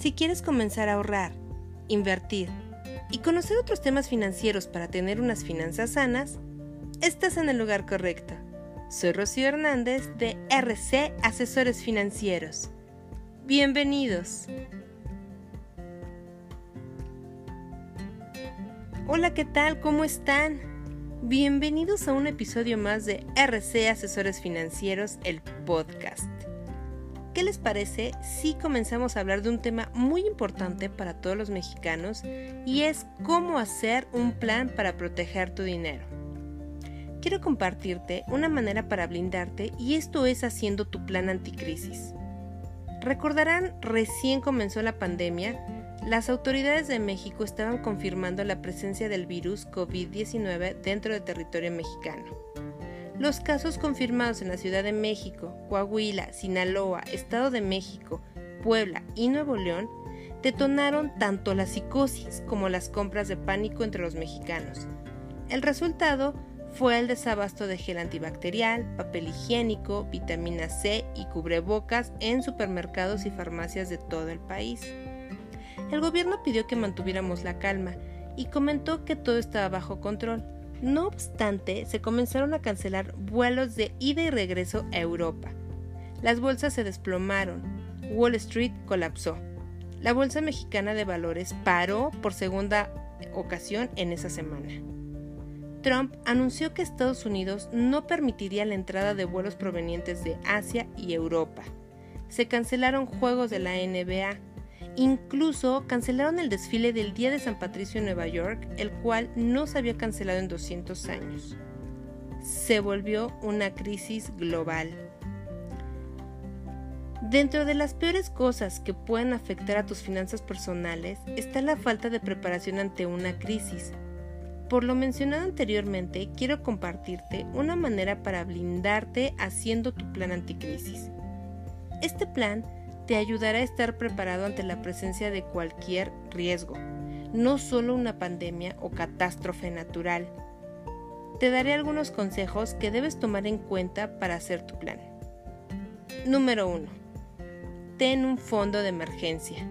Si quieres comenzar a ahorrar, invertir y conocer otros temas financieros para tener unas finanzas sanas, estás en el lugar correcto. Soy Rocío Hernández de RC Asesores Financieros. Bienvenidos. Hola, ¿qué tal? ¿Cómo están? Bienvenidos a un episodio más de RC Asesores Financieros, el podcast. ¿Qué les parece si comenzamos a hablar de un tema muy importante para todos los mexicanos y es cómo hacer un plan para proteger tu dinero? Quiero compartirte una manera para blindarte y esto es haciendo tu plan anticrisis. Recordarán, recién comenzó la pandemia, las autoridades de México estaban confirmando la presencia del virus COVID-19 dentro del territorio mexicano. Los casos confirmados en la Ciudad de México, Coahuila, Sinaloa, Estado de México, Puebla y Nuevo León detonaron tanto la psicosis como las compras de pánico entre los mexicanos. El resultado fue el desabasto de gel antibacterial, papel higiénico, vitamina C y cubrebocas en supermercados y farmacias de todo el país. El gobierno pidió que mantuviéramos la calma y comentó que todo estaba bajo control no obstante, se comenzaron a cancelar vuelos de ida y regreso a Europa. Las bolsas se desplomaron. Wall Street colapsó. La Bolsa Mexicana de Valores paró por segunda ocasión en esa semana. Trump anunció que Estados Unidos no permitiría la entrada de vuelos provenientes de Asia y Europa. Se cancelaron juegos de la NBA, Incluso cancelaron el desfile del Día de San Patricio en Nueva York, el cual no se había cancelado en 200 años. Se volvió una crisis global. Dentro de las peores cosas que pueden afectar a tus finanzas personales está la falta de preparación ante una crisis. Por lo mencionado anteriormente, quiero compartirte una manera para blindarte haciendo tu plan anticrisis. Este plan te ayudará a estar preparado ante la presencia de cualquier riesgo, no solo una pandemia o catástrofe natural. Te daré algunos consejos que debes tomar en cuenta para hacer tu plan. Número 1. Ten un fondo de emergencia.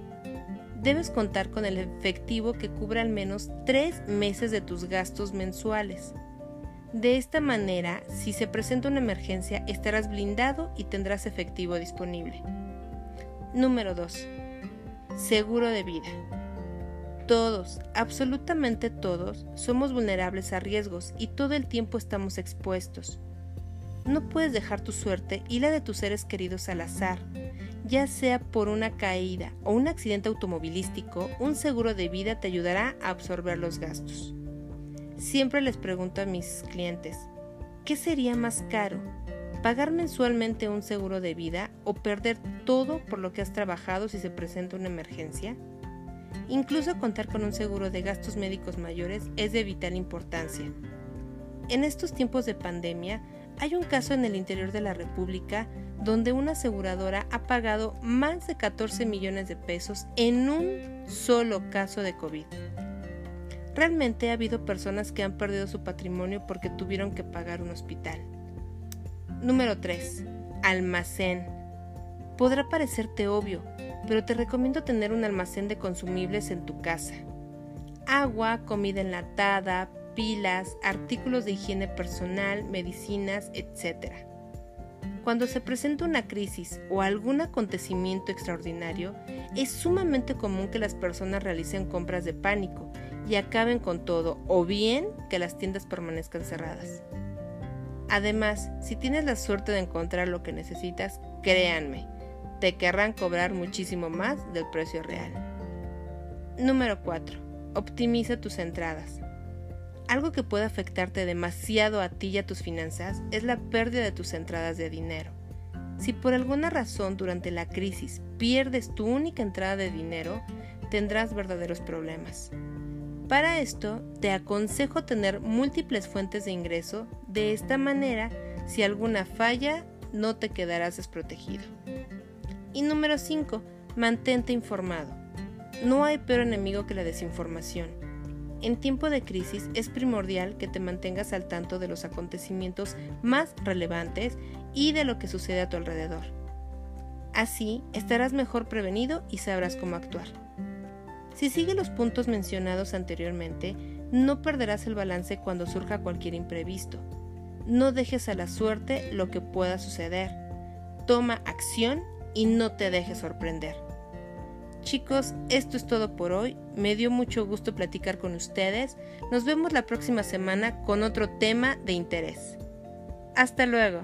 Debes contar con el efectivo que cubra al menos 3 meses de tus gastos mensuales. De esta manera, si se presenta una emergencia, estarás blindado y tendrás efectivo disponible. Número 2. Seguro de vida. Todos, absolutamente todos, somos vulnerables a riesgos y todo el tiempo estamos expuestos. No puedes dejar tu suerte y la de tus seres queridos al azar. Ya sea por una caída o un accidente automovilístico, un seguro de vida te ayudará a absorber los gastos. Siempre les pregunto a mis clientes, ¿qué sería más caro? Pagar mensualmente un seguro de vida o perder todo por lo que has trabajado si se presenta una emergencia? Incluso contar con un seguro de gastos médicos mayores es de vital importancia. En estos tiempos de pandemia, hay un caso en el interior de la República donde una aseguradora ha pagado más de 14 millones de pesos en un solo caso de COVID. Realmente ha habido personas que han perdido su patrimonio porque tuvieron que pagar un hospital. Número 3. Almacén. Podrá parecerte obvio, pero te recomiendo tener un almacén de consumibles en tu casa. Agua, comida enlatada, pilas, artículos de higiene personal, medicinas, etc. Cuando se presenta una crisis o algún acontecimiento extraordinario, es sumamente común que las personas realicen compras de pánico y acaben con todo o bien que las tiendas permanezcan cerradas. Además, si tienes la suerte de encontrar lo que necesitas, créanme, te querrán cobrar muchísimo más del precio real. Número 4. Optimiza tus entradas. Algo que puede afectarte demasiado a ti y a tus finanzas es la pérdida de tus entradas de dinero. Si por alguna razón durante la crisis pierdes tu única entrada de dinero, tendrás verdaderos problemas. Para esto, te aconsejo tener múltiples fuentes de ingreso, de esta manera, si alguna falla, no te quedarás desprotegido. Y número 5. Mantente informado. No hay peor enemigo que la desinformación. En tiempo de crisis es primordial que te mantengas al tanto de los acontecimientos más relevantes y de lo que sucede a tu alrededor. Así estarás mejor prevenido y sabrás cómo actuar. Si sigues los puntos mencionados anteriormente, no perderás el balance cuando surja cualquier imprevisto. No dejes a la suerte lo que pueda suceder. Toma acción y no te dejes sorprender. Chicos, esto es todo por hoy. Me dio mucho gusto platicar con ustedes. Nos vemos la próxima semana con otro tema de interés. Hasta luego.